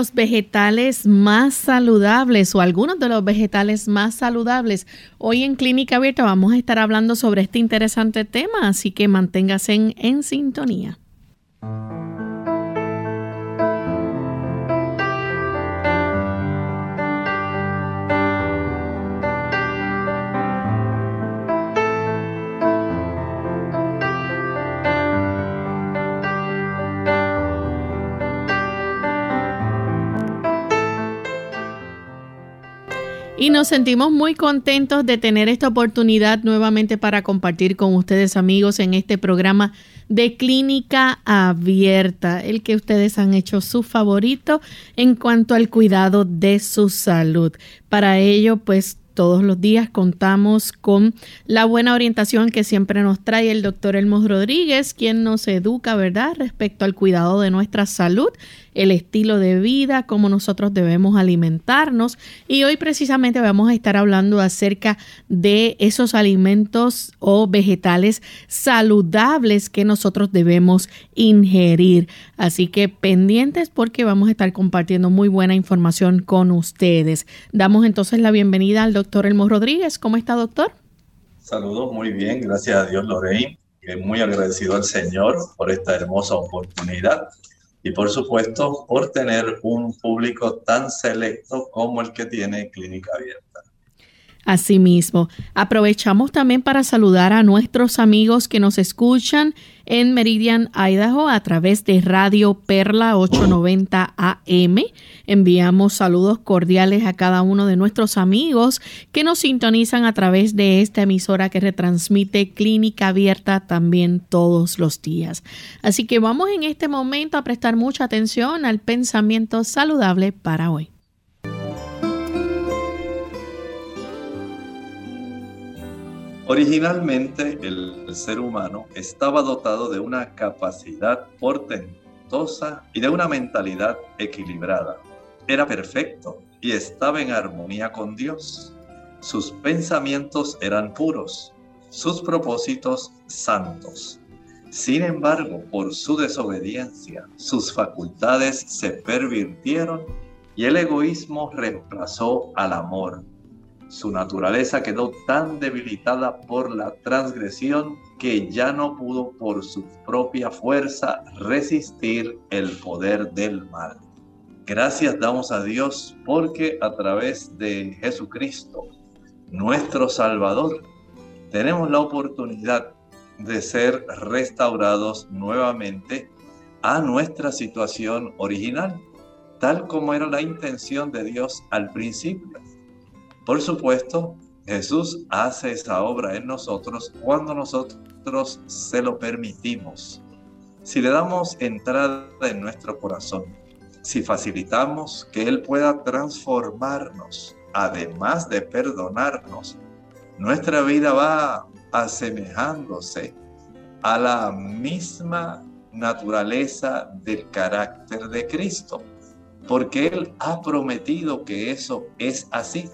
Los vegetales más saludables o algunos de los vegetales más saludables? Hoy en Clínica Abierta vamos a estar hablando sobre este interesante tema, así que manténgase en, en sintonía. Y nos sentimos muy contentos de tener esta oportunidad nuevamente para compartir con ustedes amigos en este programa de clínica abierta, el que ustedes han hecho su favorito en cuanto al cuidado de su salud. Para ello, pues todos los días contamos con la buena orientación que siempre nos trae el doctor Elmo Rodríguez, quien nos educa, ¿verdad?, respecto al cuidado de nuestra salud el estilo de vida, cómo nosotros debemos alimentarnos. Y hoy precisamente vamos a estar hablando acerca de esos alimentos o vegetales saludables que nosotros debemos ingerir. Así que pendientes porque vamos a estar compartiendo muy buena información con ustedes. Damos entonces la bienvenida al doctor Elmo Rodríguez. ¿Cómo está, doctor? Saludos, muy bien, gracias a Dios, Lorraine. Muy agradecido al Señor por esta hermosa oportunidad y por supuesto por tener un público tan selecto como el que tiene Clínica Abierta. Asimismo, aprovechamos también para saludar a nuestros amigos que nos escuchan en Meridian, Idaho, a través de Radio Perla 890 AM. Enviamos saludos cordiales a cada uno de nuestros amigos que nos sintonizan a través de esta emisora que retransmite Clínica Abierta también todos los días. Así que vamos en este momento a prestar mucha atención al pensamiento saludable para hoy. Originalmente el ser humano estaba dotado de una capacidad portentosa y de una mentalidad equilibrada. Era perfecto y estaba en armonía con Dios. Sus pensamientos eran puros, sus propósitos santos. Sin embargo, por su desobediencia, sus facultades se pervirtieron y el egoísmo reemplazó al amor su naturaleza quedó tan debilitada por la transgresión que ya no pudo por su propia fuerza resistir el poder del mal. Gracias damos a Dios porque a través de Jesucristo, nuestro Salvador, tenemos la oportunidad de ser restaurados nuevamente a nuestra situación original, tal como era la intención de Dios al principio. Por supuesto, Jesús hace esa obra en nosotros cuando nosotros se lo permitimos. Si le damos entrada en nuestro corazón, si facilitamos que Él pueda transformarnos, además de perdonarnos, nuestra vida va asemejándose a la misma naturaleza del carácter de Cristo, porque Él ha prometido que eso es así.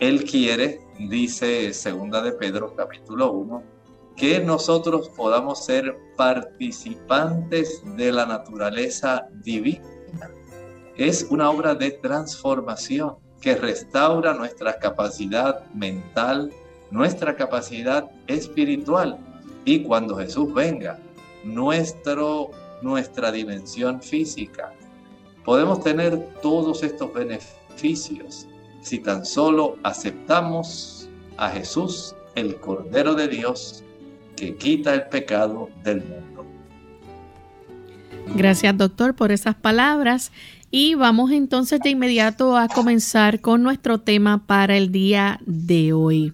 Él quiere, dice segunda de Pedro capítulo 1, que nosotros podamos ser participantes de la naturaleza divina. Es una obra de transformación que restaura nuestra capacidad mental, nuestra capacidad espiritual. Y cuando Jesús venga, nuestro, nuestra dimensión física. Podemos tener todos estos beneficios si tan solo aceptamos a Jesús, el Cordero de Dios, que quita el pecado del mundo. Gracias doctor por esas palabras y vamos entonces de inmediato a comenzar con nuestro tema para el día de hoy.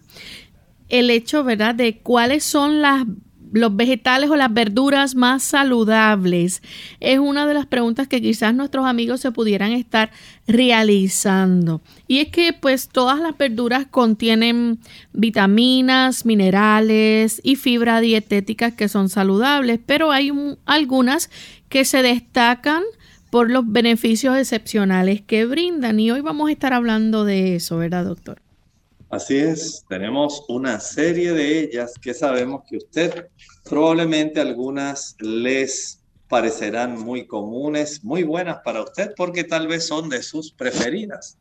El hecho, ¿verdad?, de cuáles son las los vegetales o las verduras más saludables? Es una de las preguntas que quizás nuestros amigos se pudieran estar realizando. Y es que pues todas las verduras contienen vitaminas, minerales y fibra dietética que son saludables, pero hay algunas que se destacan por los beneficios excepcionales que brindan. Y hoy vamos a estar hablando de eso, ¿verdad, doctor? Así es, tenemos una serie de ellas que sabemos que usted probablemente algunas les parecerán muy comunes, muy buenas para usted porque tal vez son de sus preferidas,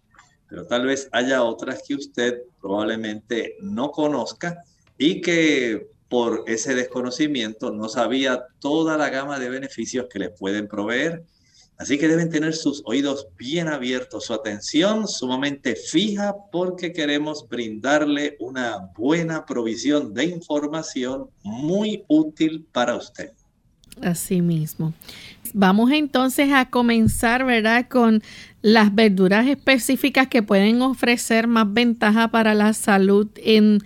pero tal vez haya otras que usted probablemente no conozca y que por ese desconocimiento no sabía toda la gama de beneficios que le pueden proveer Así que deben tener sus oídos bien abiertos, su atención sumamente fija porque queremos brindarle una buena provisión de información muy útil para usted. Así mismo. Vamos entonces a comenzar, ¿verdad? Con las verduras específicas que pueden ofrecer más ventaja para la salud en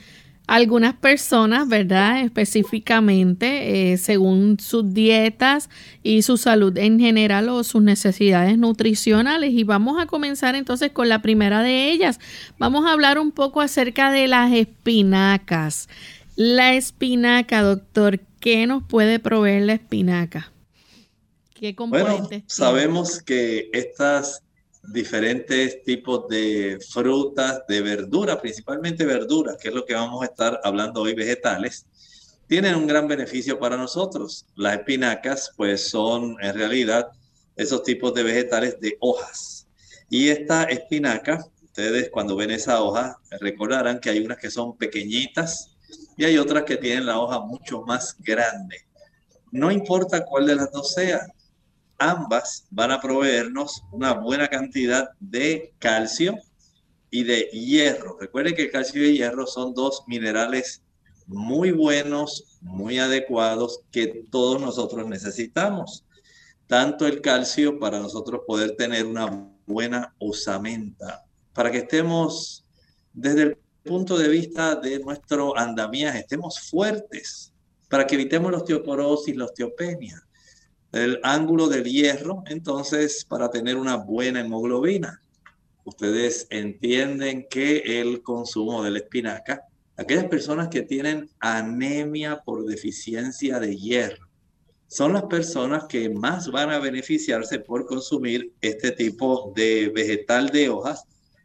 algunas personas, ¿verdad? Específicamente, eh, según sus dietas y su salud en general o sus necesidades nutricionales. Y vamos a comenzar entonces con la primera de ellas. Vamos a hablar un poco acerca de las espinacas. La espinaca, doctor, ¿qué nos puede proveer la espinaca? ¿Qué componentes? Bueno, sabemos que estas diferentes tipos de frutas, de verduras, principalmente verduras, que es lo que vamos a estar hablando hoy, vegetales, tienen un gran beneficio para nosotros. Las espinacas, pues son en realidad esos tipos de vegetales de hojas. Y esta espinaca, ustedes cuando ven esa hoja, recordarán que hay unas que son pequeñitas y hay otras que tienen la hoja mucho más grande. No importa cuál de las dos sea, ambas van a proveernos una buena cantidad de calcio y de hierro. Recuerden que el calcio y hierro son dos minerales muy buenos, muy adecuados que todos nosotros necesitamos. Tanto el calcio para nosotros poder tener una buena osamenta, para que estemos desde el punto de vista de nuestro andamiaje, estemos fuertes, para que evitemos la osteoporosis, la osteopenia el ángulo del hierro, entonces, para tener una buena hemoglobina. Ustedes entienden que el consumo de la espinaca, aquellas personas que tienen anemia por deficiencia de hierro, son las personas que más van a beneficiarse por consumir este tipo de vegetal de hojas.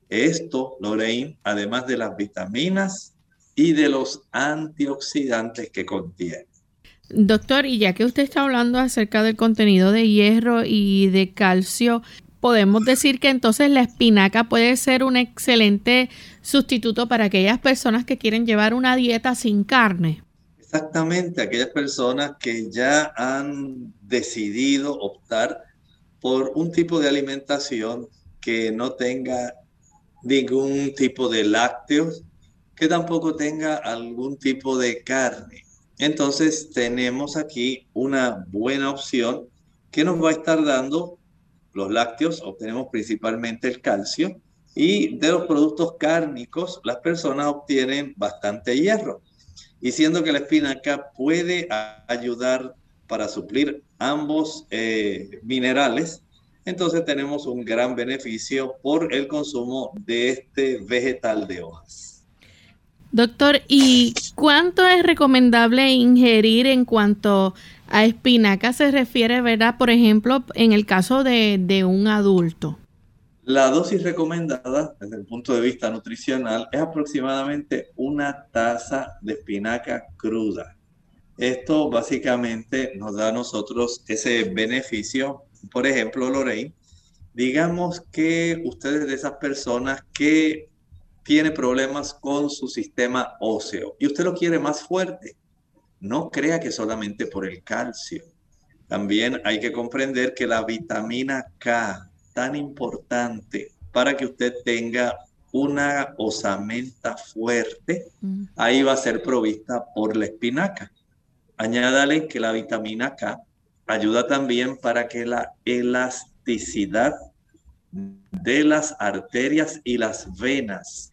Esto, Lorraine, además de las vitaminas y de los antioxidantes que contiene. Doctor, y ya que usted está hablando acerca del contenido de hierro y de calcio, podemos decir que entonces la espinaca puede ser un excelente sustituto para aquellas personas que quieren llevar una dieta sin carne. Exactamente, aquellas personas que ya han decidido optar por un tipo de alimentación que no tenga ningún tipo de lácteos, que tampoco tenga algún tipo de carne. Entonces tenemos aquí una buena opción que nos va a estar dando los lácteos, obtenemos principalmente el calcio y de los productos cárnicos las personas obtienen bastante hierro. Y siendo que la espinaca puede ayudar para suplir ambos eh, minerales, entonces tenemos un gran beneficio por el consumo de este vegetal de hojas. Doctor, ¿y cuánto es recomendable ingerir en cuanto a espinaca se refiere, ¿verdad? Por ejemplo, en el caso de, de un adulto. La dosis recomendada desde el punto de vista nutricional es aproximadamente una taza de espinaca cruda. Esto básicamente nos da a nosotros ese beneficio. Por ejemplo, Lorraine, digamos que ustedes de esas personas que tiene problemas con su sistema óseo y usted lo quiere más fuerte, no crea que solamente por el calcio. También hay que comprender que la vitamina K tan importante para que usted tenga una osamenta fuerte, mm. ahí va a ser provista por la espinaca. Añádale que la vitamina K ayuda también para que la elasticidad de las arterias y las venas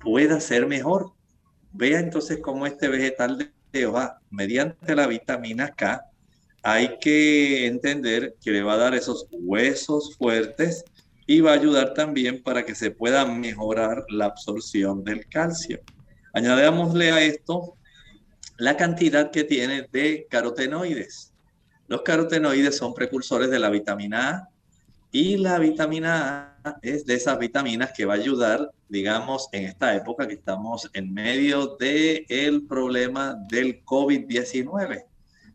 pueda ser mejor. Vea entonces cómo este vegetal de hoja, mediante la vitamina K, hay que entender que le va a dar esos huesos fuertes y va a ayudar también para que se pueda mejorar la absorción del calcio. Añadémosle a esto la cantidad que tiene de carotenoides. Los carotenoides son precursores de la vitamina A y la vitamina A es de esas vitaminas que va a ayudar, digamos, en esta época que estamos en medio del el problema del COVID-19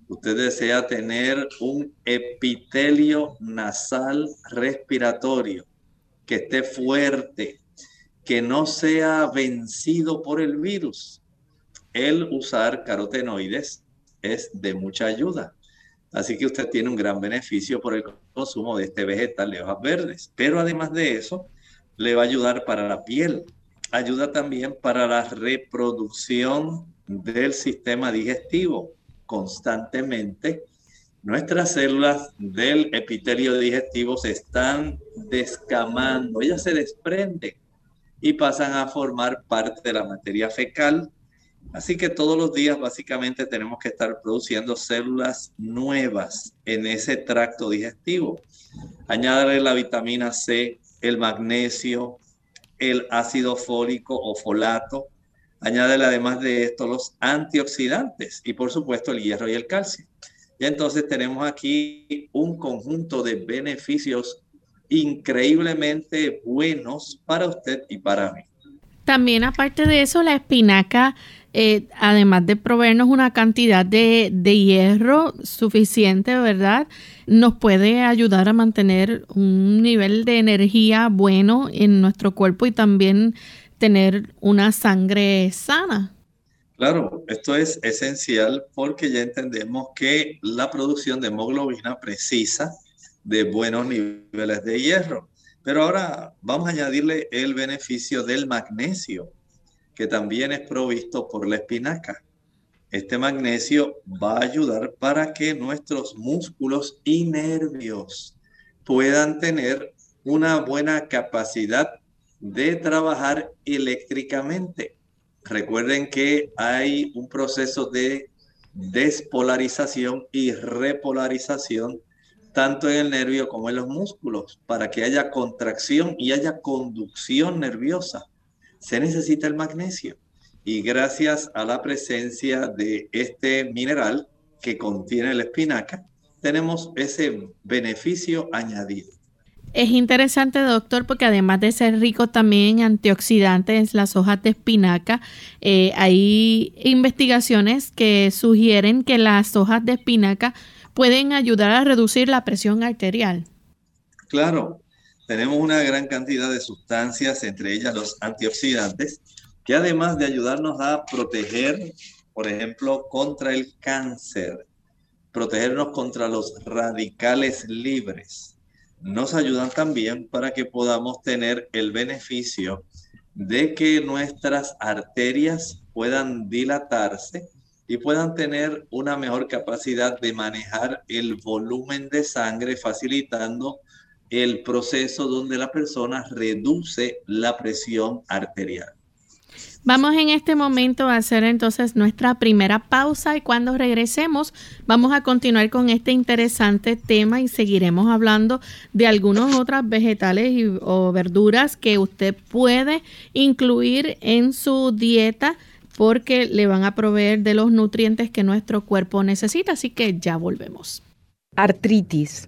usted desea tener un epitelio nasal respiratorio que esté fuerte, que no sea vencido por el virus, el usar carotenoides es de mucha ayuda. Así que usted tiene un gran beneficio por el consumo de este vegetal de hojas verdes. Pero además de eso, le va a ayudar para la piel. Ayuda también para la reproducción del sistema digestivo constantemente, nuestras células del epitelio digestivo se están descamando, ellas se desprenden y pasan a formar parte de la materia fecal. Así que todos los días básicamente tenemos que estar produciendo células nuevas en ese tracto digestivo. Añadirle la vitamina C, el magnesio, el ácido fólico o folato, Añádele además de esto los antioxidantes y por supuesto el hierro y el calcio. Y entonces tenemos aquí un conjunto de beneficios increíblemente buenos para usted y para mí. También aparte de eso, la espinaca, eh, además de proveernos una cantidad de, de hierro suficiente, ¿verdad? Nos puede ayudar a mantener un nivel de energía bueno en nuestro cuerpo y también tener una sangre sana. Claro, esto es esencial porque ya entendemos que la producción de hemoglobina precisa de buenos niveles de hierro. Pero ahora vamos a añadirle el beneficio del magnesio, que también es provisto por la espinaca. Este magnesio va a ayudar para que nuestros músculos y nervios puedan tener una buena capacidad de trabajar eléctricamente. Recuerden que hay un proceso de despolarización y repolarización tanto en el nervio como en los músculos para que haya contracción y haya conducción nerviosa. Se necesita el magnesio y gracias a la presencia de este mineral que contiene la espinaca, tenemos ese beneficio añadido. Es interesante, doctor, porque además de ser rico también en antioxidantes, las hojas de espinaca, eh, hay investigaciones que sugieren que las hojas de espinaca pueden ayudar a reducir la presión arterial. Claro, tenemos una gran cantidad de sustancias, entre ellas los antioxidantes, que además de ayudarnos a proteger, por ejemplo, contra el cáncer, protegernos contra los radicales libres, nos ayudan también para que podamos tener el beneficio de que nuestras arterias puedan dilatarse y puedan tener una mejor capacidad de manejar el volumen de sangre, facilitando el proceso donde la persona reduce la presión arterial. Vamos en este momento a hacer entonces nuestra primera pausa y cuando regresemos vamos a continuar con este interesante tema y seguiremos hablando de algunos otras vegetales o verduras que usted puede incluir en su dieta porque le van a proveer de los nutrientes que nuestro cuerpo necesita. Así que ya volvemos. Artritis.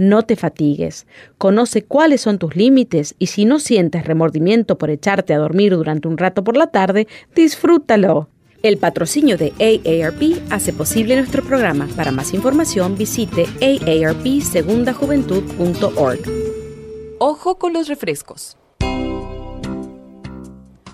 No te fatigues. Conoce cuáles son tus límites y si no sientes remordimiento por echarte a dormir durante un rato por la tarde, disfrútalo. El patrocinio de AARP hace posible nuestro programa. Para más información visite aarpsegundajuventud.org. Ojo con los refrescos.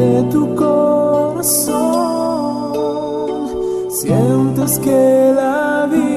De tu corazón. Sientes que la vida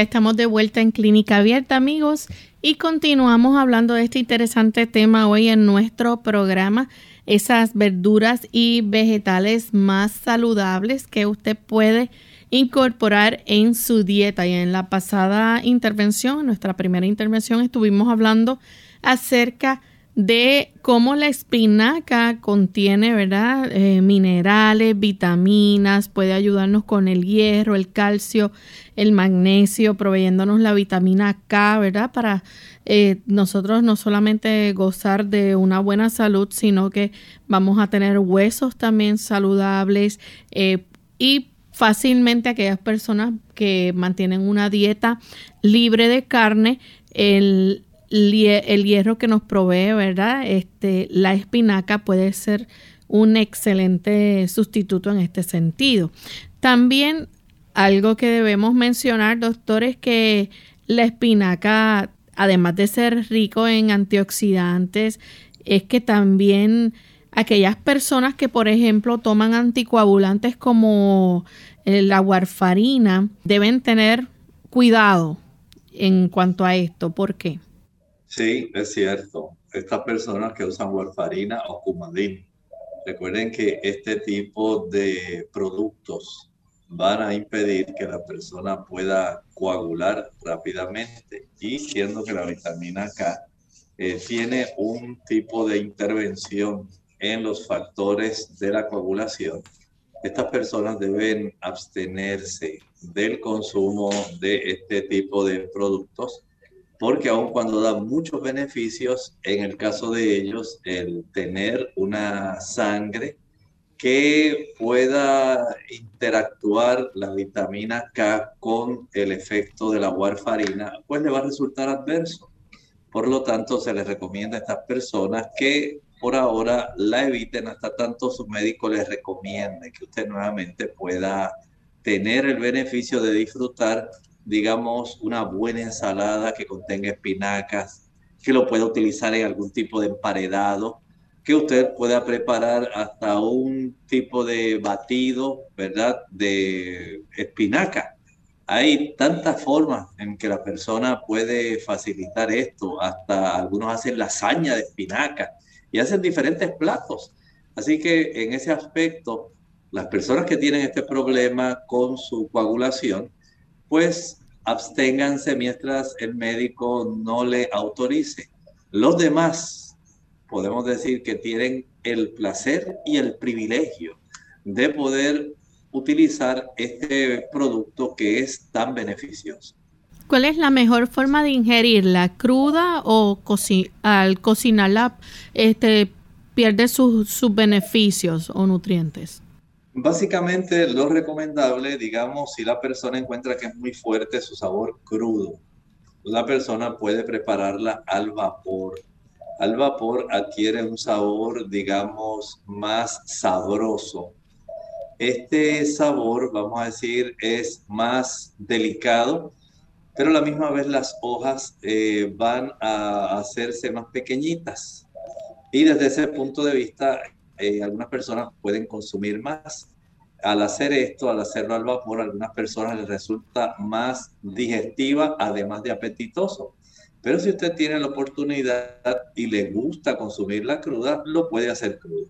estamos de vuelta en Clínica Abierta, amigos, y continuamos hablando de este interesante tema hoy en nuestro programa, esas verduras y vegetales más saludables que usted puede incorporar en su dieta. Y en la pasada intervención, en nuestra primera intervención, estuvimos hablando acerca de cómo la espinaca contiene, ¿verdad? Eh, minerales, vitaminas, puede ayudarnos con el hierro, el calcio, el magnesio, proveyéndonos la vitamina K, ¿verdad? Para eh, nosotros no solamente gozar de una buena salud, sino que vamos a tener huesos también saludables eh, y fácilmente aquellas personas que mantienen una dieta libre de carne, el el hierro que nos provee, ¿verdad? Este, la espinaca puede ser un excelente sustituto en este sentido. También algo que debemos mencionar, doctor, es que la espinaca, además de ser rico en antioxidantes, es que también aquellas personas que, por ejemplo, toman anticoagulantes como la warfarina, deben tener cuidado en cuanto a esto. ¿Por qué? Sí, es cierto. Estas personas que usan warfarina o cumadín Recuerden que este tipo de productos van a impedir que la persona pueda coagular rápidamente y siendo que la vitamina K eh, tiene un tipo de intervención en los factores de la coagulación, estas personas deben abstenerse del consumo de este tipo de productos porque aun cuando da muchos beneficios, en el caso de ellos, el tener una sangre que pueda interactuar la vitamina K con el efecto de la warfarina, pues le va a resultar adverso. Por lo tanto, se les recomienda a estas personas que por ahora la eviten hasta tanto su médico les recomiende que usted nuevamente pueda tener el beneficio de disfrutar digamos, una buena ensalada que contenga espinacas, que lo pueda utilizar en algún tipo de emparedado, que usted pueda preparar hasta un tipo de batido, ¿verdad? De espinaca. Hay tantas formas en que la persona puede facilitar esto, hasta algunos hacen lasaña de espinaca y hacen diferentes platos. Así que en ese aspecto, las personas que tienen este problema con su coagulación, pues absténganse mientras el médico no le autorice. Los demás, podemos decir que tienen el placer y el privilegio de poder utilizar este producto que es tan beneficioso. ¿Cuál es la mejor forma de ingerirla? ¿Cruda o al cocinarla este, pierde sus beneficios o nutrientes? Básicamente lo recomendable, digamos, si la persona encuentra que es muy fuerte su sabor crudo, la persona puede prepararla al vapor. Al vapor adquiere un sabor, digamos, más sabroso. Este sabor, vamos a decir, es más delicado, pero a la misma vez las hojas eh, van a hacerse más pequeñitas. Y desde ese punto de vista, eh, algunas personas pueden consumir más. Al hacer esto, al hacerlo al vapor, a algunas personas les resulta más digestiva, además de apetitoso. Pero si usted tiene la oportunidad y le gusta consumir la cruda, lo puede hacer crudo.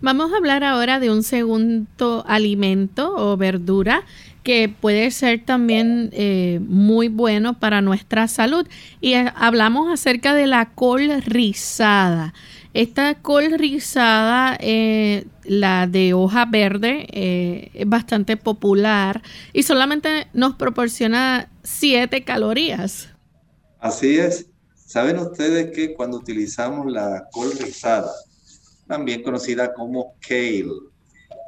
Vamos a hablar ahora de un segundo alimento o verdura que puede ser también eh, muy bueno para nuestra salud. Y eh, hablamos acerca de la col rizada. Esta col rizada, eh, la de hoja verde, eh, es bastante popular y solamente nos proporciona 7 calorías. Así es. ¿Saben ustedes que cuando utilizamos la col rizada, también conocida como kale,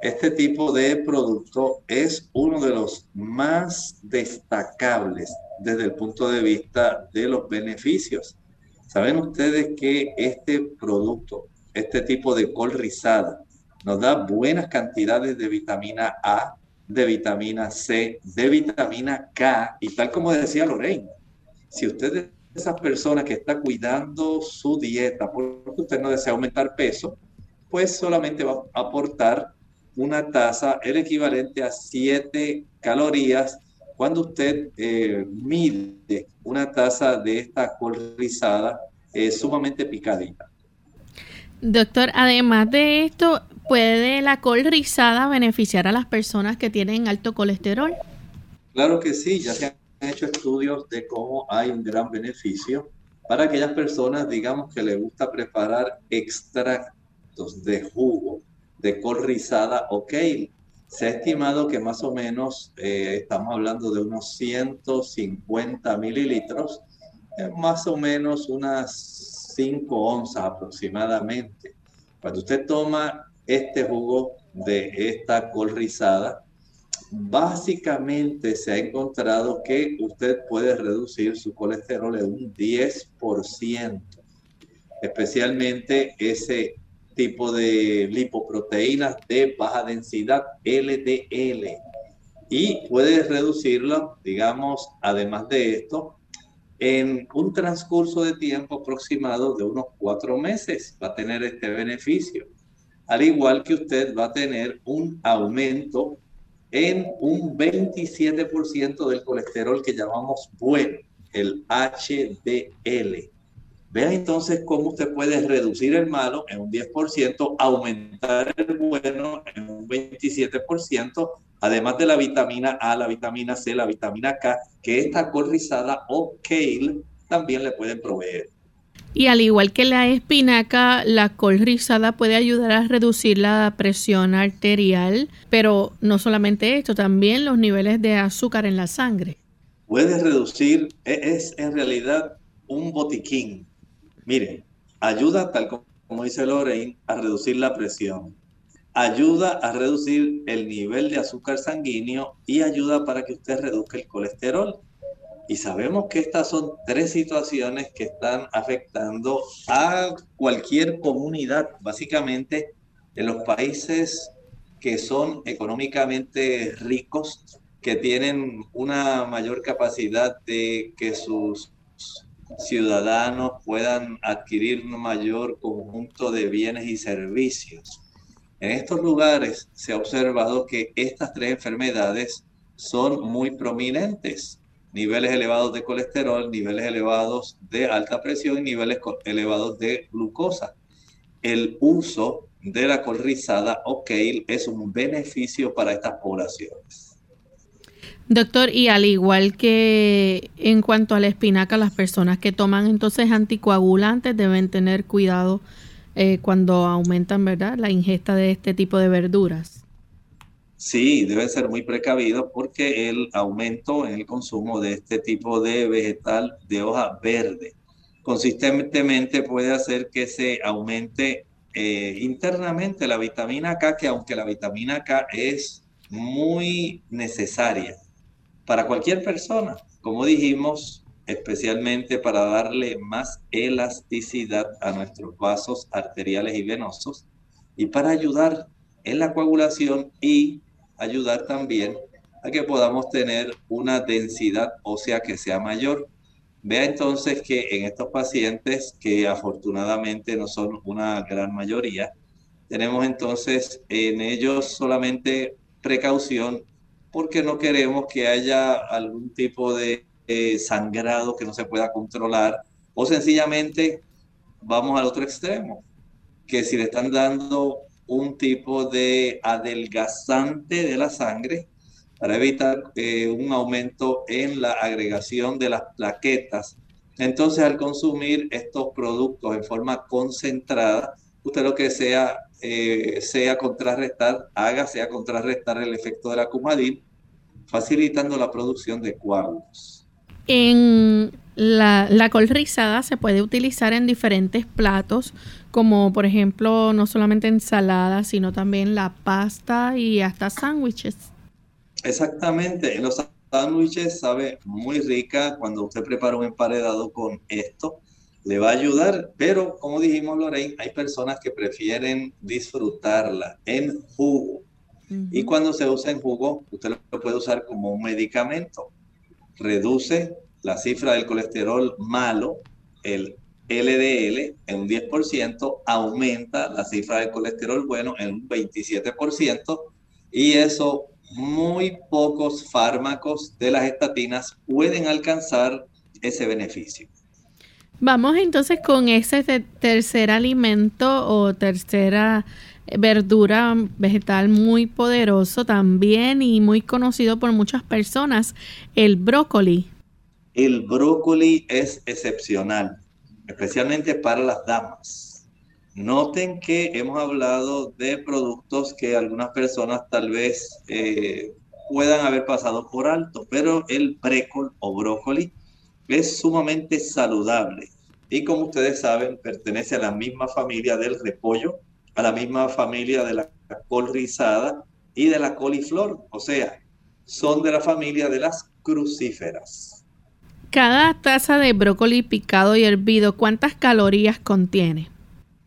este tipo de producto es uno de los más destacables desde el punto de vista de los beneficios. ¿Saben ustedes que este producto, este tipo de col rizada, nos da buenas cantidades de vitamina A, de vitamina C, de vitamina K y tal como decía Lorraine, si usted es esa persona que está cuidando su dieta porque usted no desea aumentar peso, pues solamente va a aportar una taza, el equivalente a 7 calorías cuando usted eh, mide una taza de esta col rizada es sumamente picadita. Doctor, además de esto, ¿puede la col rizada beneficiar a las personas que tienen alto colesterol? Claro que sí, ya se han hecho estudios de cómo hay un gran beneficio para aquellas personas, digamos, que les gusta preparar extractos de jugo de col rizada o kale se ha estimado que más o menos eh, estamos hablando de unos 150 mililitros, eh, más o menos unas 5 onzas aproximadamente. Cuando usted toma este jugo de esta col rizada, básicamente se ha encontrado que usted puede reducir su colesterol en un 10%, especialmente ese tipo de lipoproteínas de baja densidad LDL y puedes reducirlo, digamos, además de esto, en un transcurso de tiempo aproximado de unos cuatro meses va a tener este beneficio. Al igual que usted va a tener un aumento en un 27% del colesterol que llamamos bueno, el HDL. Vea entonces cómo usted puede reducir el malo en un 10%, aumentar el bueno en un 27%, además de la vitamina A, la vitamina C, la vitamina K, que esta col rizada o kale también le pueden proveer. Y al igual que la espinaca, la col rizada puede ayudar a reducir la presión arterial, pero no solamente esto, también los niveles de azúcar en la sangre. Puede reducir, e-, es en realidad un botiquín Miren, ayuda, tal como dice Lorraine, a reducir la presión, ayuda a reducir el nivel de azúcar sanguíneo y ayuda para que usted reduzca el colesterol. Y sabemos que estas son tres situaciones que están afectando a cualquier comunidad, básicamente en los países que son económicamente ricos, que tienen una mayor capacidad de que sus ciudadanos puedan adquirir un mayor conjunto de bienes y servicios. En estos lugares se ha observado que estas tres enfermedades son muy prominentes. Niveles elevados de colesterol, niveles elevados de alta presión y niveles elevados de glucosa. El uso de la col rizada o kale es un beneficio para estas poblaciones. Doctor, y al igual que en cuanto a la espinaca, las personas que toman entonces anticoagulantes deben tener cuidado eh, cuando aumentan, ¿verdad?, la ingesta de este tipo de verduras. Sí, deben ser muy precavidos porque el aumento en el consumo de este tipo de vegetal de hoja verde consistentemente puede hacer que se aumente eh, internamente la vitamina K, que aunque la vitamina K es muy necesaria para cualquier persona, como dijimos, especialmente para darle más elasticidad a nuestros vasos arteriales y venosos y para ayudar en la coagulación y ayudar también a que podamos tener una densidad ósea que sea mayor. Vea entonces que en estos pacientes, que afortunadamente no son una gran mayoría, tenemos entonces en ellos solamente precaución porque no queremos que haya algún tipo de sangrado que no se pueda controlar o sencillamente vamos al otro extremo, que si le están dando un tipo de adelgazante de la sangre para evitar eh, un aumento en la agregación de las plaquetas. Entonces, al consumir estos productos en forma concentrada, usted lo que sea eh, sea contrarrestar, haga sea contrarrestar el efecto de la cumadil, facilitando la producción de coágulos. En la, la, col rizada se puede utilizar en diferentes platos, como por ejemplo no solamente ensalada, sino también la pasta y hasta sándwiches. Exactamente, en los sándwiches sabe muy rica cuando usted prepara un emparedado con esto le va a ayudar, pero como dijimos Lorraine, hay personas que prefieren disfrutarla en jugo. Y cuando se usa en jugo, usted lo puede usar como un medicamento. Reduce la cifra del colesterol malo, el LDL, en un 10%, aumenta la cifra del colesterol bueno en un 27%, y eso muy pocos fármacos de las estatinas pueden alcanzar ese beneficio. Vamos entonces con ese tercer alimento o tercera verdura vegetal muy poderoso también y muy conocido por muchas personas, el brócoli. El brócoli es excepcional, especialmente para las damas. Noten que hemos hablado de productos que algunas personas tal vez eh, puedan haber pasado por alto, pero el brécol o brócoli es sumamente saludable y como ustedes saben pertenece a la misma familia del repollo, a la misma familia de la col rizada y de la coliflor, o sea, son de la familia de las crucíferas. Cada taza de brócoli picado y hervido, ¿cuántas calorías contiene?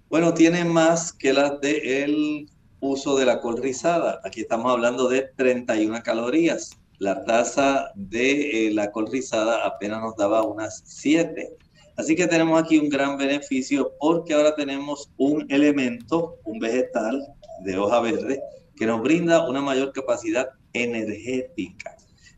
Bueno, tiene más que las del uso de la col rizada. Aquí estamos hablando de 31 calorías. La taza de eh, la col rizada apenas nos daba unas 7. Así que tenemos aquí un gran beneficio porque ahora tenemos un elemento, un vegetal de hoja verde, que nos brinda una mayor capacidad energética.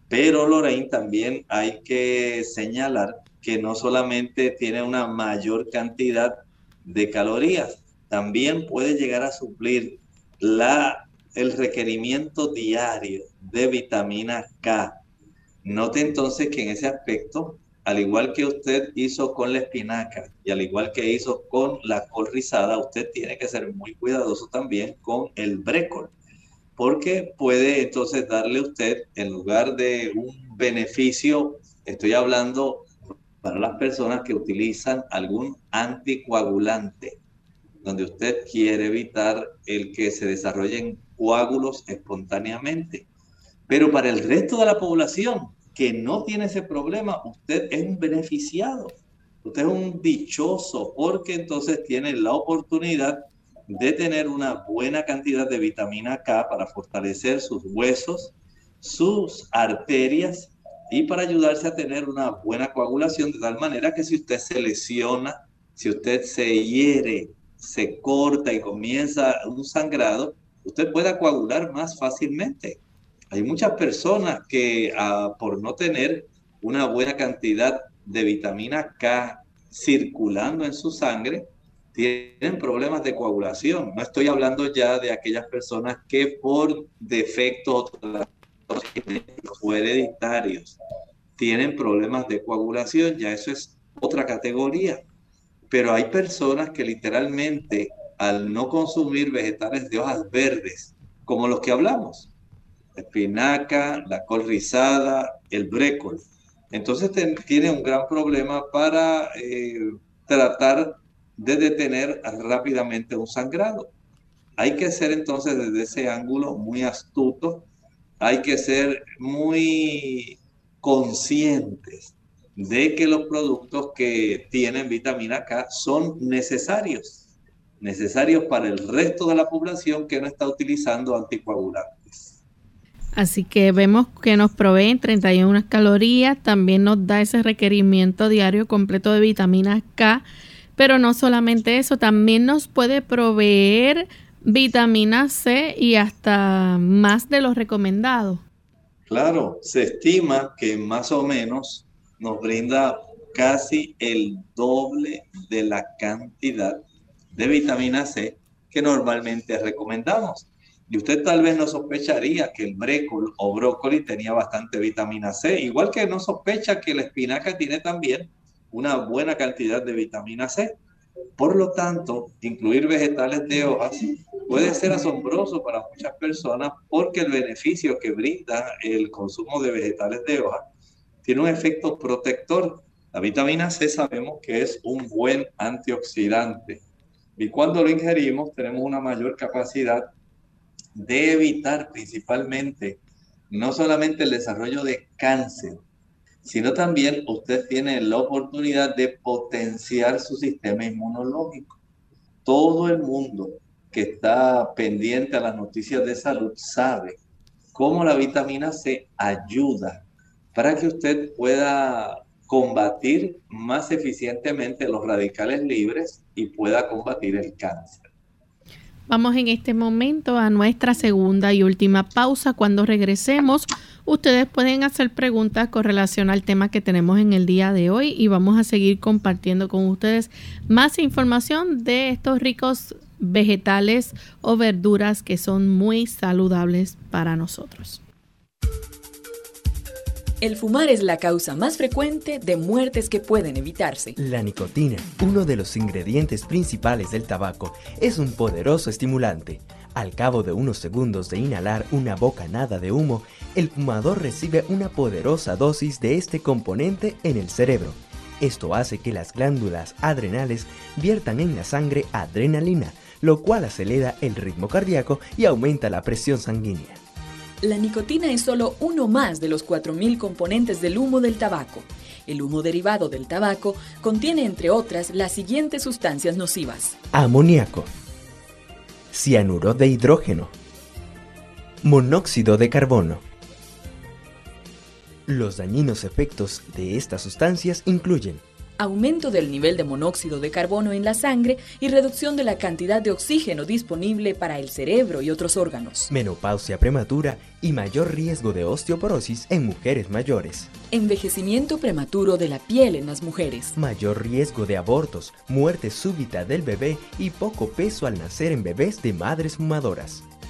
Pero Lorraine también hay que señalar que no solamente tiene una mayor cantidad de calorías, también puede llegar a suplir la, el requerimiento diario de vitamina K. Note entonces que en ese aspecto, al igual que usted hizo con la espinaca y al igual que hizo con la col rizada, usted tiene que ser muy cuidadoso también con el brécol, porque puede entonces darle usted, en lugar de un beneficio, estoy hablando para las personas que utilizan algún anticoagulante, donde usted quiere evitar el que se desarrollen coágulos espontáneamente. Pero para el resto de la población que no tiene ese problema, usted es un beneficiado. Usted es un dichoso porque entonces tiene la oportunidad de tener una buena cantidad de vitamina K para fortalecer sus huesos, sus arterias y para ayudarse a tener una buena coagulación de tal manera que si usted se lesiona, si usted se hiere, se corta y comienza un sangrado, usted pueda coagular más fácilmente. Hay muchas personas que ah, por no tener una buena cantidad de vitamina K circulando en su sangre, tienen problemas de coagulación. No estoy hablando ya de aquellas personas que por defecto o hereditarios tienen problemas de coagulación, ya eso es otra categoría. Pero hay personas que literalmente al no consumir vegetales de hojas verdes, como los que hablamos, espinaca, la col rizada, el brécol. Entonces tiene un gran problema para eh, tratar de detener rápidamente un sangrado. Hay que ser entonces desde ese ángulo muy astuto, hay que ser muy conscientes de que los productos que tienen vitamina K son necesarios, necesarios para el resto de la población que no está utilizando anticoagulantes. Así que vemos que nos proveen 31 calorías, también nos da ese requerimiento diario completo de vitamina K, pero no solamente eso, también nos puede proveer vitamina C y hasta más de lo recomendado. Claro, se estima que más o menos nos brinda casi el doble de la cantidad de vitamina C que normalmente recomendamos. Y usted tal vez no sospecharía que el brécol o brócoli tenía bastante vitamina C, igual que no sospecha que la espinaca tiene también una buena cantidad de vitamina C. Por lo tanto, incluir vegetales de hojas puede ser asombroso para muchas personas porque el beneficio que brinda el consumo de vegetales de hojas tiene un efecto protector. La vitamina C sabemos que es un buen antioxidante y cuando lo ingerimos tenemos una mayor capacidad de evitar principalmente no solamente el desarrollo de cáncer, sino también usted tiene la oportunidad de potenciar su sistema inmunológico. Todo el mundo que está pendiente a las noticias de salud sabe cómo la vitamina C ayuda para que usted pueda combatir más eficientemente los radicales libres y pueda combatir el cáncer. Vamos en este momento a nuestra segunda y última pausa. Cuando regresemos, ustedes pueden hacer preguntas con relación al tema que tenemos en el día de hoy y vamos a seguir compartiendo con ustedes más información de estos ricos vegetales o verduras que son muy saludables para nosotros. El fumar es la causa más frecuente de muertes que pueden evitarse. La nicotina, uno de los ingredientes principales del tabaco, es un poderoso estimulante. Al cabo de unos segundos de inhalar una bocanada de humo, el fumador recibe una poderosa dosis de este componente en el cerebro. Esto hace que las glándulas adrenales viertan en la sangre adrenalina, lo cual acelera el ritmo cardíaco y aumenta la presión sanguínea. La nicotina es solo uno más de los 4.000 componentes del humo del tabaco. El humo derivado del tabaco contiene, entre otras, las siguientes sustancias nocivas. Amoníaco, cianuro de hidrógeno, monóxido de carbono. Los dañinos efectos de estas sustancias incluyen aumento del nivel de monóxido de carbono en la sangre y reducción de la cantidad de oxígeno disponible para el cerebro y otros órganos. Menopausia prematura y mayor riesgo de osteoporosis en mujeres mayores. Envejecimiento prematuro de la piel en las mujeres. Mayor riesgo de abortos, muerte súbita del bebé y poco peso al nacer en bebés de madres fumadoras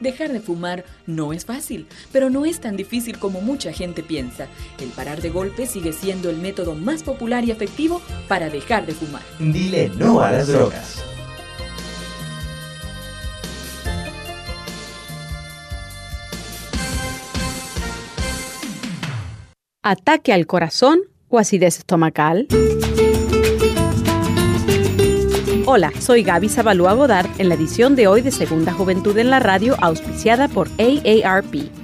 Dejar de fumar no es fácil, pero no es tan difícil como mucha gente piensa. El parar de golpe sigue siendo el método más popular y efectivo para dejar de fumar. Dile no a las drogas. Ataque al corazón o acidez estomacal. Hola, soy Gaby Zabalúa Godard en la edición de hoy de Segunda Juventud en la Radio, auspiciada por AARP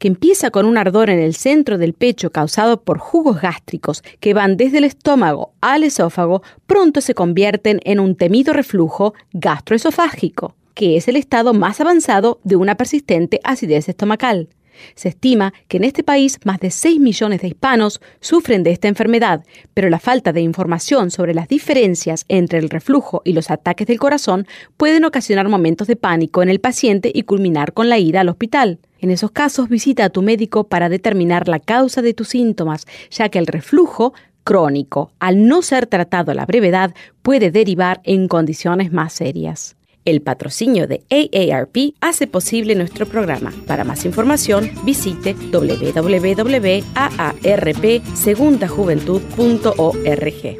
que empieza con un ardor en el centro del pecho causado por jugos gástricos que van desde el estómago al esófago, pronto se convierten en un temido reflujo gastroesofágico, que es el estado más avanzado de una persistente acidez estomacal. Se estima que en este país más de 6 millones de hispanos sufren de esta enfermedad, pero la falta de información sobre las diferencias entre el reflujo y los ataques del corazón pueden ocasionar momentos de pánico en el paciente y culminar con la ida al hospital. En esos casos visita a tu médico para determinar la causa de tus síntomas, ya que el reflujo crónico, al no ser tratado a la brevedad, puede derivar en condiciones más serias. El patrocinio de AARP hace posible nuestro programa. Para más información, visite www.aarpsegundajuventud.org.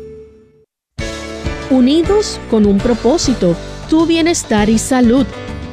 Unidos con un propósito, tu bienestar y salud.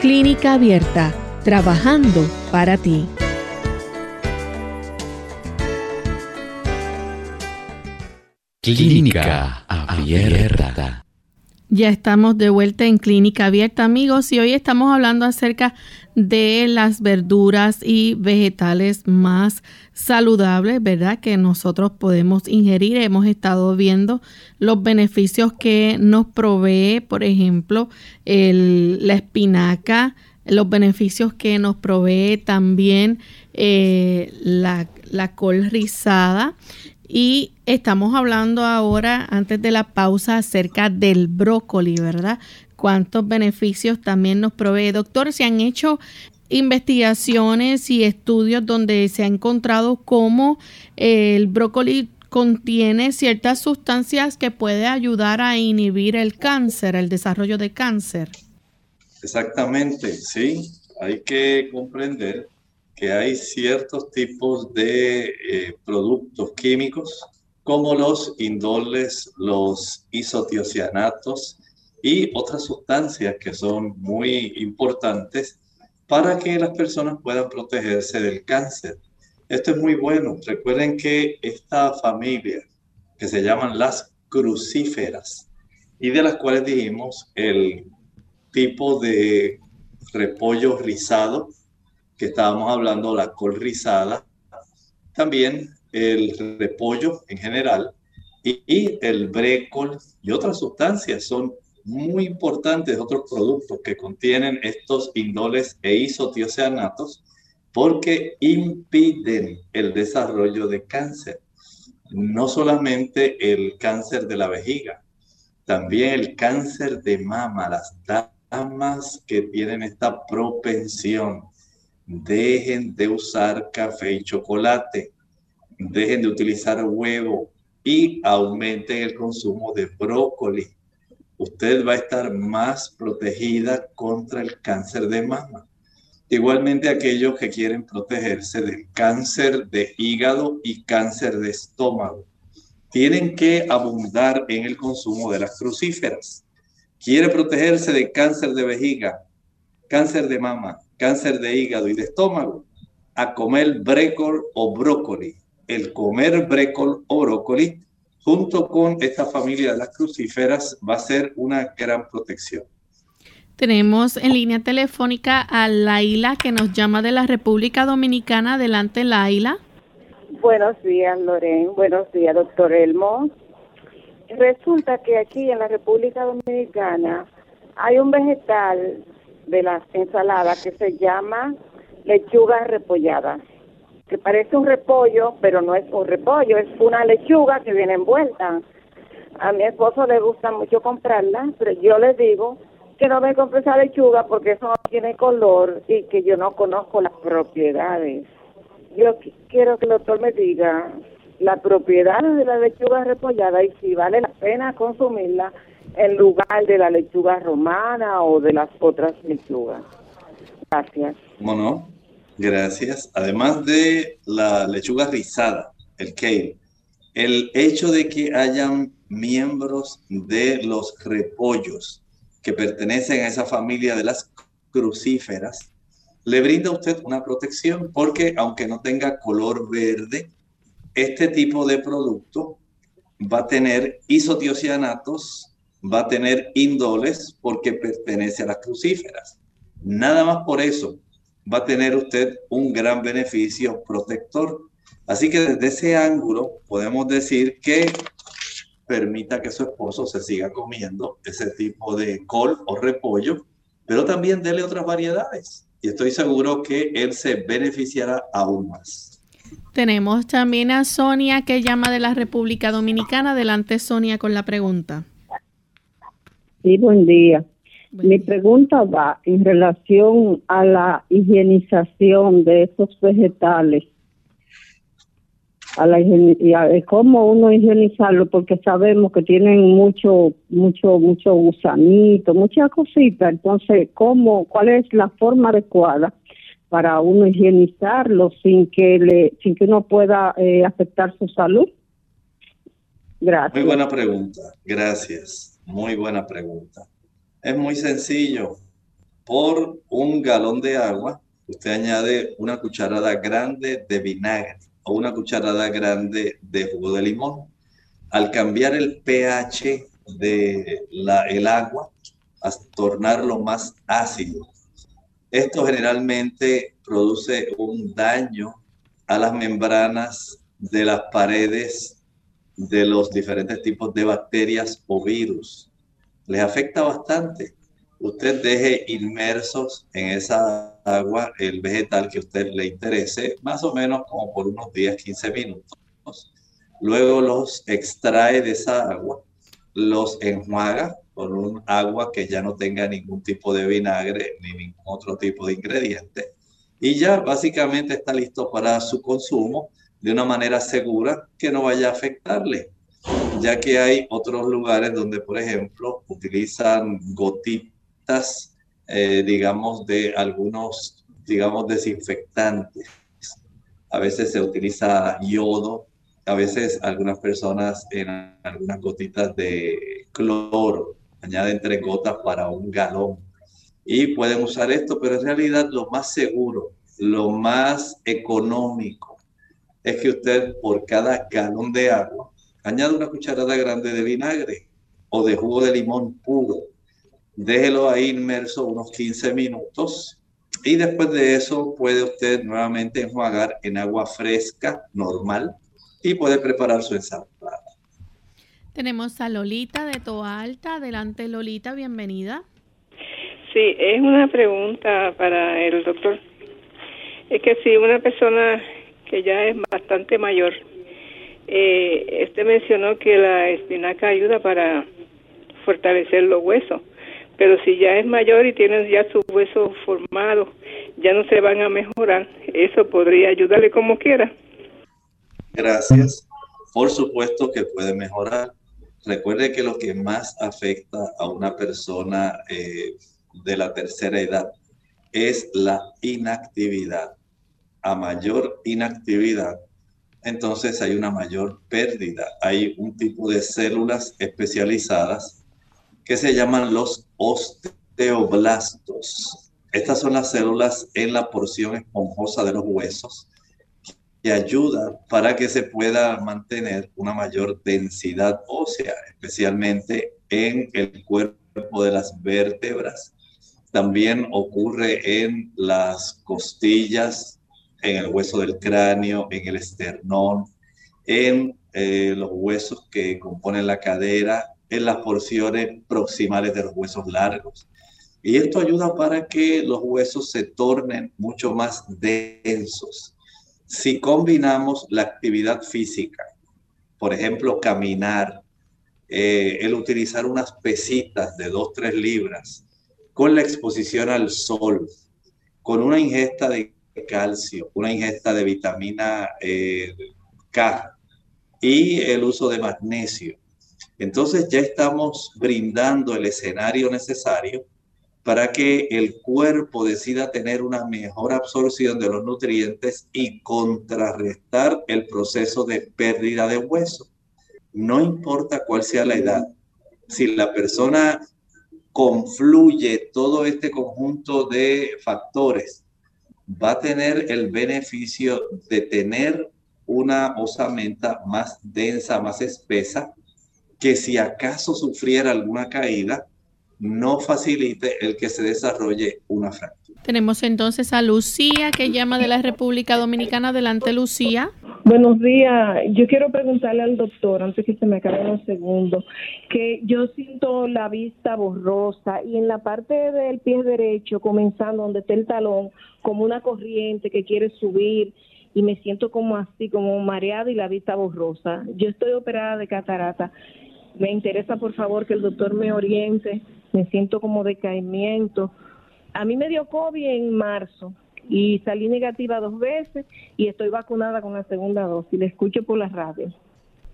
Clínica Abierta, trabajando para ti. Clínica Abierta. Ya estamos de vuelta en Clínica Abierta, amigos, y hoy estamos hablando acerca de las verduras y vegetales más saludables, ¿verdad? Que nosotros podemos ingerir. Hemos estado viendo los beneficios que nos provee, por ejemplo, la espinaca, los beneficios que nos provee también eh, la, la col rizada y estamos hablando ahora, antes de la pausa, acerca del brócoli, ¿verdad? Cuántos beneficios también nos provee. Doctor, se han hecho investigaciones y estudios donde se ha encontrado cómo el brócoli contiene ciertas sustancias que puede ayudar a inhibir el cáncer, el desarrollo de cáncer. Exactamente, sí. Hay que comprender que hay ciertos tipos de eh, productos químicos como los indoles, los isotiocianatos y otras sustancias que son muy importantes para que las personas puedan protegerse del cáncer. Esto es muy bueno. Recuerden que esta familia, que se llaman las crucíferas, y de las cuales dijimos el tipo de repollo rizado, que estábamos hablando, la col rizada, también el repollo en general Y, el brécol y otras sustancias son muy importantes, otros productos que contienen estos indoles e isotiocianatos porque impiden el desarrollo de cáncer. No solamente el cáncer de la vejiga, también el cáncer de mama, las damas que tienen esta propensión, dejen de usar café y chocolate, dejen de utilizar huevo y aumenten el consumo de brócoli. Usted va a estar más protegida contra el cáncer de mama. Igualmente aquellos que quieren protegerse del cáncer de hígado y cáncer de estómago. Tienen que abundar en el consumo de las crucíferas. Quiere protegerse de cáncer de vejiga, cáncer de mama, cáncer de hígado y de estómago. A comer brécol o brócoli. El comer brécol o brócoli junto con esta familia de las crucíferas va a ser una gran protección. Tenemos en línea telefónica a Laila que nos llama de la República Dominicana. Adelante, Laila. Buenos días, Loren. Buenos días, doctor Elmo. Resulta que aquí en la República Dominicana hay un vegetal de las ensaladas que se llama lechuga repollada, que parece un repollo, pero no es un repollo, es una lechuga que viene envuelta. A mi esposo le gusta mucho comprarla, pero yo le digo que no me compre esa lechuga porque eso no tiene color y que yo no conozco las propiedades. Yo quiero que el doctor me diga las propiedades de la lechuga repollada y si vale la pena consumirla en lugar de la lechuga romana o de las otras lechugas. Gracias. Bueno, gracias. Además de la lechuga rizada, el kale, el hecho de que hayan miembros de los repollos que pertenecen a esa familia de las crucíferas, le brinda a usted una protección porque aunque no tenga color verde, este tipo de producto va a tener isotiocianatos, va a tener indoles porque pertenece a las crucíferas. Nada más por eso va a tener usted un gran beneficio protector. Así que desde ese ángulo podemos decir que permita que su esposo se siga comiendo ese tipo de col o repollo, pero también dele otras variedades. Y estoy seguro que él se beneficiará aún más. Tenemos también a Sonia que llama de la República Dominicana. Adelante, Sonia, con la pregunta. Sí, buen día. Mi pregunta va en relación a la higienización de esos vegetales. A la y cómo uno higienizarlo porque sabemos que tienen mucho mucho mucho gusanito muchas cositas entonces cómo cuál es la forma adecuada para uno higienizarlo sin que le sin que uno pueda eh, afectar su salud gracias. muy buena pregunta. Gracias muy buena pregunta es muy sencillo por un galón de agua usted añade una cucharada grande de vinagre o una cucharada grande de jugo de limón. Al cambiar el pH de la, el agua, a tornarlo más ácido. Esto generalmente produce un daño a las membranas de las paredes de los diferentes tipos de bacterias o virus. Les afecta bastante usted deje inmersos en esa agua el vegetal que a usted le interese, más o menos como por unos 10, 15 minutos. Luego los extrae de esa agua, los enjuaga con un agua que ya no tenga ningún tipo de vinagre ni ningún otro tipo de ingrediente. Y ya básicamente está listo para su consumo de una manera segura que no vaya a afectarle ya que hay otros lugares donde, por ejemplo, utilizan gotitas eh, digamos, de algunos, digamos, desinfectantes. A veces se utiliza yodo, a veces algunas personas en algunas gotitas de cloro añaden tres gotas para un galón y pueden usar esto, pero en realidad lo más seguro, lo más económico es que usted por cada galón de agua añade una cucharada grande de vinagre o de jugo de limón puro déjelo ahí inmerso unos 15 minutos y después de eso puede usted nuevamente enjuagar en agua fresca normal y puede preparar su ensalada. Tenemos a Lolita de Toa Alta. Adelante, Lolita, bienvenida. Sí, es una pregunta para el doctor. Es que si una persona que ya es bastante mayor, eh, este mencionó que la espinaca ayuda para fortalecer los huesos, pero si ya es mayor y tiene ya sus huesos formados, ya no se van a mejorar, eso podría ayudarle como quiera. Gracias. Por supuesto que puede mejorar. Recuerde que lo que más afecta a una persona eh, de la tercera edad es la inactividad. A mayor inactividad, entonces hay una mayor pérdida. Hay un tipo de células especializadas que se llaman los osteoblastos. Estas son las células en la porción esponjosa de los huesos que ayudan para que se pueda mantener una mayor densidad ósea, especialmente en el cuerpo de las vértebras. También ocurre en las costillas, en el hueso del cráneo, en el esternón, en eh, los huesos que componen la cadera, en las porciones proximales de los huesos largos. Y esto ayuda para que los huesos se tornen mucho más densos. Si combinamos la actividad física, por ejemplo, caminar, eh, el utilizar unas pesitas de 2-3 libras, con la exposición al sol, con una ingesta de calcio, una ingesta de vitamina eh, K y el uso de magnesio. Entonces ya estamos brindando el escenario necesario para que el cuerpo decida tener una mejor absorción de los nutrientes y contrarrestar el proceso de pérdida de hueso. No importa cuál sea la edad, si la persona confluye todo este conjunto de factores va a tener el beneficio de tener una osamenta más densa, más espesa, que si acaso sufriera alguna caída, no facilite el que se desarrolle una fractura. Tenemos entonces a Lucía que llama de la República Dominicana. Adelante, Lucía. Buenos días. Yo quiero preguntarle al doctor, antes que se me acaben los segundos, que yo siento la vista borrosa y en la parte del pie derecho, comenzando donde está el talón, como una corriente que quiere subir y me siento como así, como mareada y la vista borrosa. Yo estoy operada de catarata. Me interesa, por favor, que el doctor me oriente. Me siento como decaimiento. A mí me dio COVID en marzo y salí negativa dos veces y estoy vacunada con la segunda dosis. Le escucho por la radio.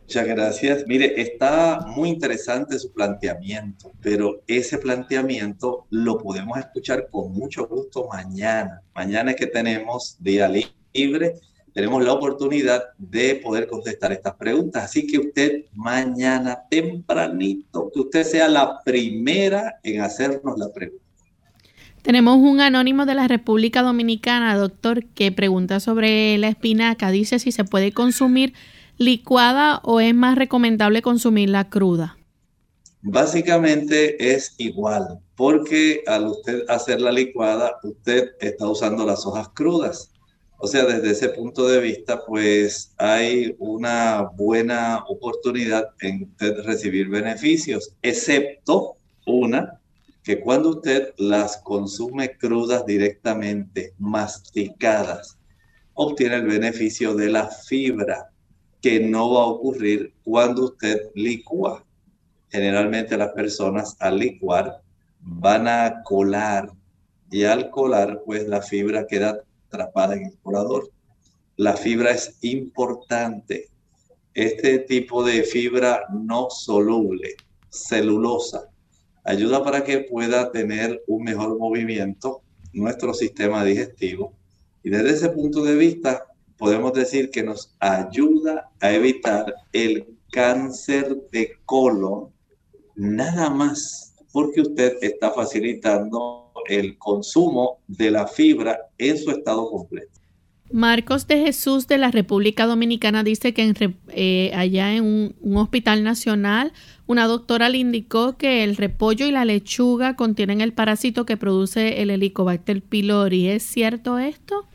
Muchas gracias. Mire, está muy interesante su planteamiento, pero ese planteamiento lo podemos escuchar con mucho gusto mañana. Mañana es que tenemos día libre, tenemos la oportunidad de poder contestar estas preguntas. Así que usted mañana tempranito, que usted sea la primera en hacernos la pregunta. Tenemos un anónimo de la República Dominicana, doctor, que pregunta sobre la espinaca. Dice si se puede consumir licuada o es más recomendable consumirla cruda. Básicamente es igual, porque al usted hacer la licuada, usted está usando las hojas crudas. O sea, desde ese punto de vista, pues hay una buena oportunidad en usted recibir beneficios, excepto una que cuando usted las consume crudas directamente, masticadas, obtiene el beneficio de la fibra, que no va a ocurrir cuando usted licúa. Generalmente las personas al licuar van a colar y al colar pues la fibra queda atrapada en el colador. La fibra es importante. Este tipo de fibra no soluble, celulosa, ayuda para que pueda tener un mejor movimiento nuestro sistema digestivo. Y desde ese punto de vista, podemos decir que nos ayuda a evitar el cáncer de colon, nada más porque usted está facilitando el consumo de la fibra en su estado completo. Marcos de Jesús de la República Dominicana dice que eh, allá en un, hospital nacional una doctora le indicó que el repollo y la lechuga contienen el parásito que produce el Helicobacter pylori. ¿Es cierto esto?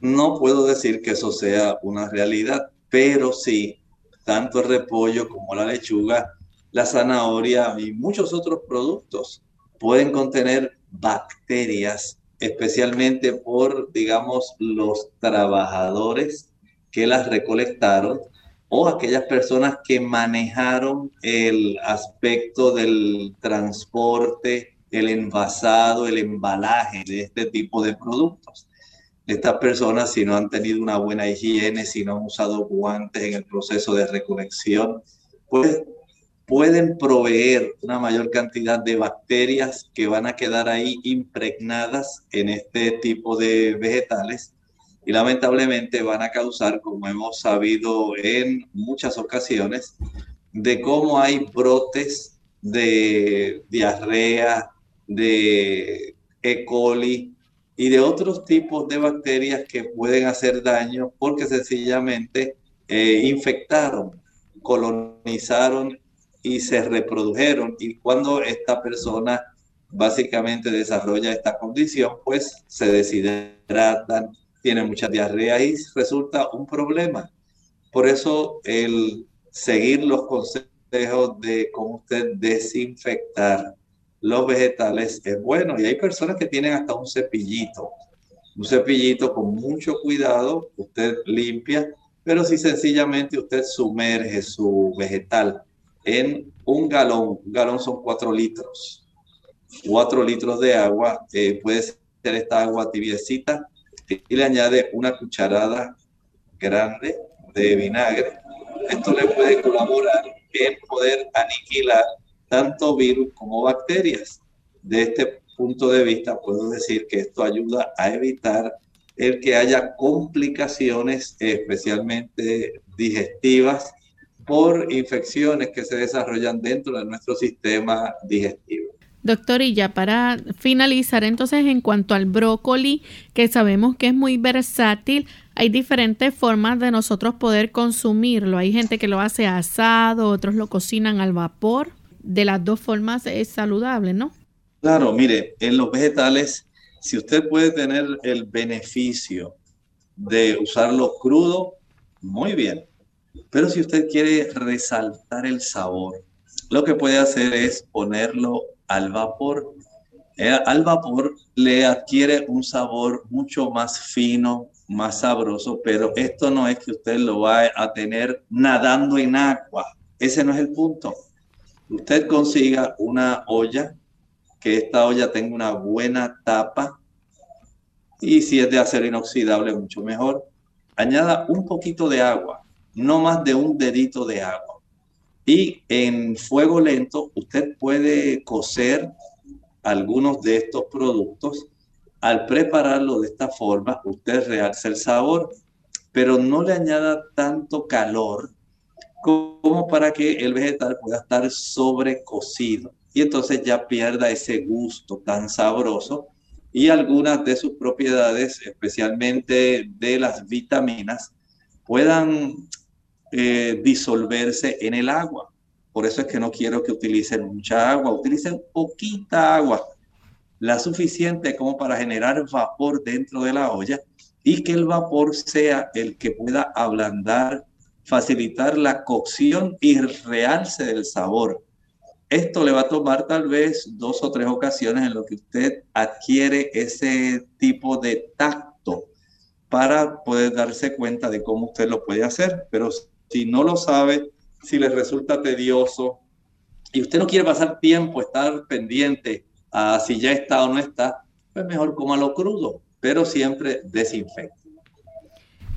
No puedo decir que eso sea una realidad, pero sí tanto el repollo como la lechuga, la zanahoria y muchos otros productos pueden contener bacterias, especialmente por, digamos, los trabajadores que las recolectaron o aquellas personas que manejaron el aspecto del transporte, el envasado, el embalaje de este tipo de productos. Estas personas, si no han tenido una buena higiene, si no han usado guantes en el proceso de recolección, pues pueden proveer una mayor cantidad de bacterias que van a quedar ahí impregnadas en este tipo de vegetales y lamentablemente van a causar, como hemos sabido en muchas ocasiones, de cómo hay brotes de diarrea, de E. coli y de otros tipos de bacterias que pueden hacer daño porque sencillamente eh, infectaron, colonizaron y se reprodujeron. Y cuando esta persona básicamente desarrolla esta condición, pues se deshidratan, tiene mucha diarrea y resulta un problema. Por eso el seguir los consejos de cómo usted desinfectar los vegetales es bueno. Y hay personas que tienen hasta un cepillito. Un cepillito con mucho cuidado, usted limpia, pero si sencillamente usted sumerge su vegetal en un galón, un galón son cuatro litros, cuatro litros de agua, eh, puede ser esta agua tibiecita, y le añade una cucharada grande de vinagre. Esto le puede colaborar en poder aniquilar tanto virus como bacterias. De este punto de vista, puedo decir que esto ayuda a evitar el que haya complicaciones, especialmente digestivas, por infecciones que se desarrollan dentro de nuestro sistema digestivo. Doctor, y ya para finalizar, entonces en cuanto al brócoli, que sabemos que es muy versátil, hay diferentes formas de nosotros poder consumirlo. Hay gente que lo hace asado, otros lo cocinan al vapor. De las dos formas es saludable, ¿no? Claro, mire, en los vegetales, si usted puede tener el beneficio de usarlo crudo, muy bien. Pero si usted quiere resaltar el sabor, lo que puede hacer es ponerlo al vapor. Eh, al vapor le adquiere un sabor mucho más fino, más sabroso, pero esto no es que usted lo va a tener nadando en agua. Ese no es el punto. Usted consiga una olla, que esta olla tenga una buena tapa y si es de acero inoxidable, mucho mejor. Añada un poquito de agua, no más de un dedito de agua y en fuego lento usted puede cocer algunos de estos productos. Al prepararlo de esta forma, usted realza el sabor, pero no le añada tanto calor como para que el vegetal pueda estar sobrecocido y entonces ya pierda ese gusto tan sabroso y algunas de sus propiedades, especialmente de las vitaminas, puedan eh, disolverse en el agua. Por eso es que no quiero que utilicen mucha agua, utilicen poquita agua, la suficiente como para generar vapor dentro de la olla y que el vapor sea el que pueda ablandar, facilitar la cocción y realce del sabor. Esto le va a tomar tal vez dos o tres ocasiones en lo que usted adquiere ese tipo de tacto para poder darse cuenta de cómo usted lo puede hacer. Pero si no lo sabe, si le resulta tedioso y usted no quiere pasar tiempo, estar pendiente a si ya está o no está, pues mejor lo crudo, pero siempre desinfecte.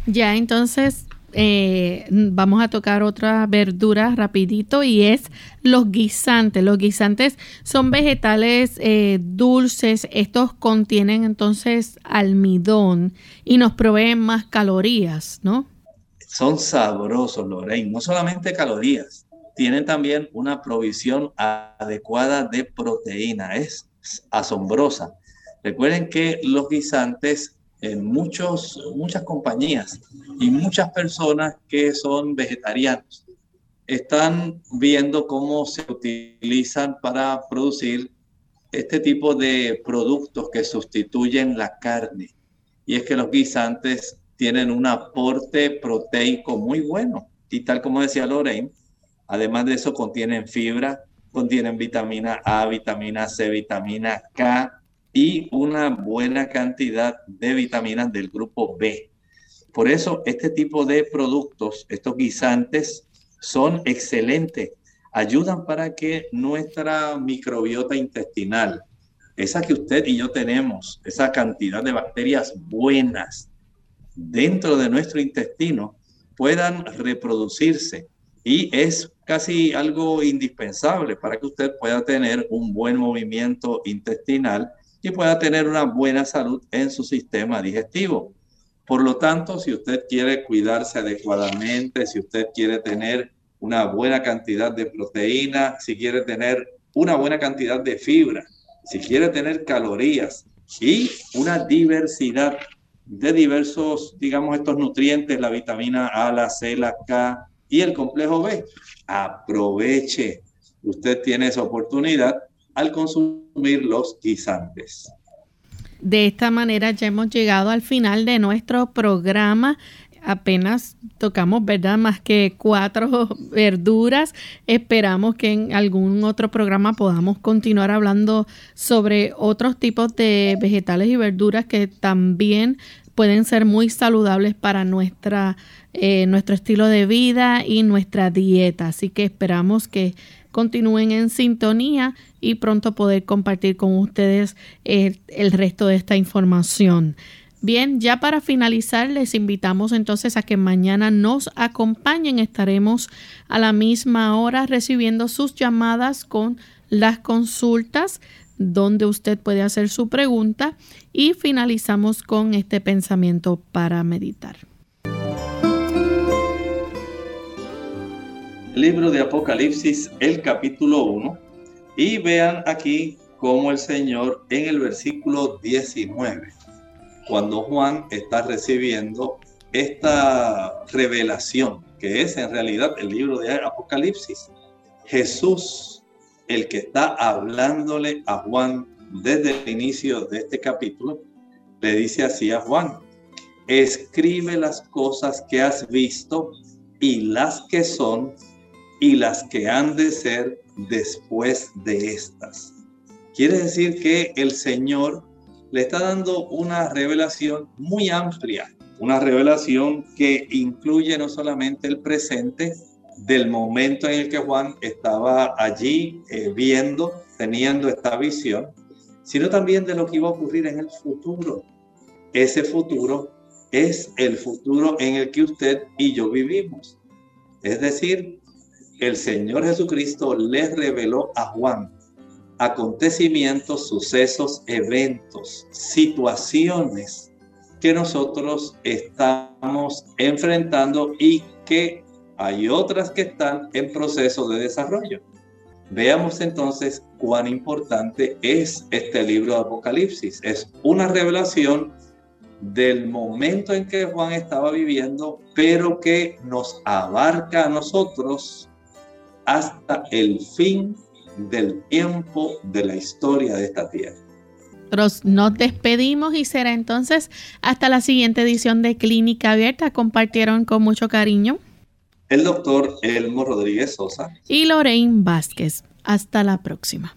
Ya, entonces eh, vamos a tocar otra verdura rapidito y es los guisantes. Los guisantes son vegetales eh, dulces. Estos contienen entonces almidón y nos proveen más calorías, ¿no? Son sabrosos, Lorraine. No solamente calorías, tienen también una provisión adecuada de proteína. Es asombrosa. Recuerden que los guisantes en muchos, muchas compañías y muchas personas que son vegetarianos están viendo cómo se utilizan para producir este tipo de productos que sustituyen la carne. Y es que los guisantes tienen un aporte proteico muy bueno. y tal como decía Lorraine, además de eso contienen fibra, contienen vitamina A, vitamina C, vitamina K y una buena cantidad de vitaminas del grupo B. Por eso este tipo de productos, estos guisantes, son excelentes. Ayudan para que nuestra microbiota intestinal, esa que usted y yo tenemos, esa cantidad de bacterias buenas dentro de nuestro intestino, puedan reproducirse. Y es casi algo indispensable para que usted pueda tener un buen movimiento intestinal y pueda tener una buena salud en su sistema digestivo. Por lo tanto, si usted quiere cuidarse adecuadamente, si usted quiere tener una buena cantidad de proteína, si quiere tener una buena cantidad de fibra, si quiere tener calorías y una diversidad de diversos, digamos, estos nutrientes, la vitamina A, la C, la K y el complejo B, aproveche. Usted tiene esa oportunidad al consumir los guisantes. De esta manera ya hemos llegado al final de nuestro programa. Apenas tocamos, ¿verdad? Más que cuatro verduras. Esperamos que en algún otro programa podamos continuar hablando sobre otros tipos de vegetales y verduras que también pueden ser muy saludables para nuestra, eh, nuestro estilo de vida y nuestra dieta. Así que esperamos que continúen en sintonía y pronto poder compartir con ustedes el, el resto de esta información. Bien, ya para finalizar, les invitamos entonces a que mañana nos acompañen. Estaremos a la misma hora recibiendo sus llamadas con las consultas donde usted puede hacer su pregunta y finalizamos con este pensamiento para meditar. libro de Apocalipsis, el capítulo 1, y vean aquí cómo el Señor en el versículo 19, cuando Juan está recibiendo esta revelación, que es en realidad el libro de Apocalipsis, Jesús, el que está hablándole a Juan desde el inicio de este capítulo, le dice así a Juan, escribe las cosas que has visto y las que son y las que han de ser después de estas. Quiere decir que el Señor le está dando una revelación muy amplia, una revelación que incluye no solamente el presente del momento en el que Juan estaba allí eh, viendo, teniendo esta visión, sino también de lo que iba a ocurrir en el futuro. Ese futuro es el futuro en el que usted y yo vivimos. Es decir, el Señor Jesucristo le reveló a Juan acontecimientos, sucesos, eventos, situaciones que nosotros estamos enfrentando y que hay otras que están en proceso de desarrollo. Veamos entonces cuán importante es este libro de Apocalipsis. Es una revelación del momento en que Juan estaba viviendo, pero que nos abarca a nosotros hasta el fin del tiempo de la historia de esta tierra. Nos despedimos y será entonces hasta la siguiente edición de Clínica Abierta. Compartieron con mucho cariño el doctor Elmo Rodríguez Sosa y Lorraine Vázquez. Hasta la próxima.